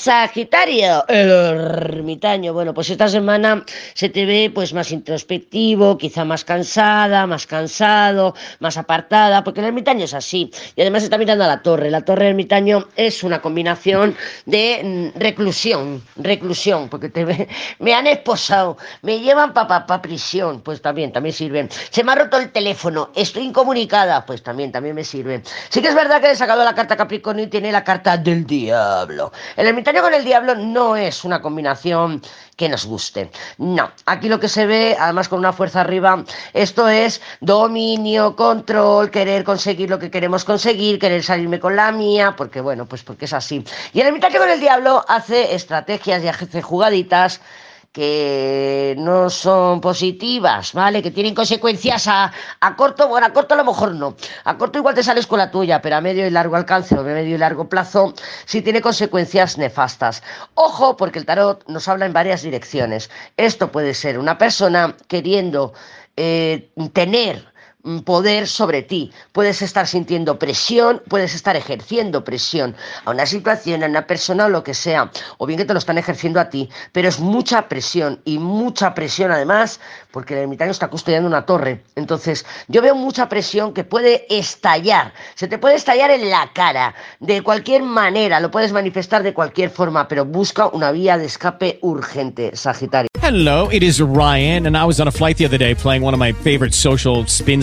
Sagitario, el ermitaño. Bueno, pues esta semana se te ve pues más introspectivo, quizá más cansada, más cansado, más apartada, porque el ermitaño es así. Y además está mirando a la torre. La torre ermitaño es una combinación de mm, reclusión, reclusión, porque te ve, me han esposado, me llevan para pa, prisión, pues también, también sirven. Se me ha roto el teléfono, estoy incomunicada, pues también, también me sirve. Sí que es verdad que he sacado la carta Capricornio y tiene la carta del diablo. El ermitaño con el diablo no es una combinación que nos guste. No, aquí lo que se ve, además con una fuerza arriba, esto es dominio, control, querer conseguir lo que queremos conseguir, querer salirme con la mía, porque bueno, pues porque es así. Y el ermitaño con el diablo hace estrategias y hace jugaditas que no son positivas, ¿vale? Que tienen consecuencias a, a, corto, bueno, a corto a lo mejor no. A corto igual te sales con la tuya, pero a medio y largo alcance o a medio y largo plazo sí tiene consecuencias nefastas. Ojo, porque el tarot nos habla en varias direcciones. Esto puede ser una persona queriendo eh, tener poder sobre ti. Puedes estar sintiendo presión, puedes estar ejerciendo presión a una situación, a una persona o lo que sea, o bien que te lo están ejerciendo a ti, pero es mucha presión y mucha presión además, porque el ermitaño está custodiando una torre. Entonces, yo veo mucha presión que puede estallar, se te puede estallar en la cara, de cualquier manera, lo puedes manifestar de cualquier forma, pero busca una vía de escape urgente, Sagitario. Hello, it is Ryan, and I was on a flight the other day playing one of my favorite social spin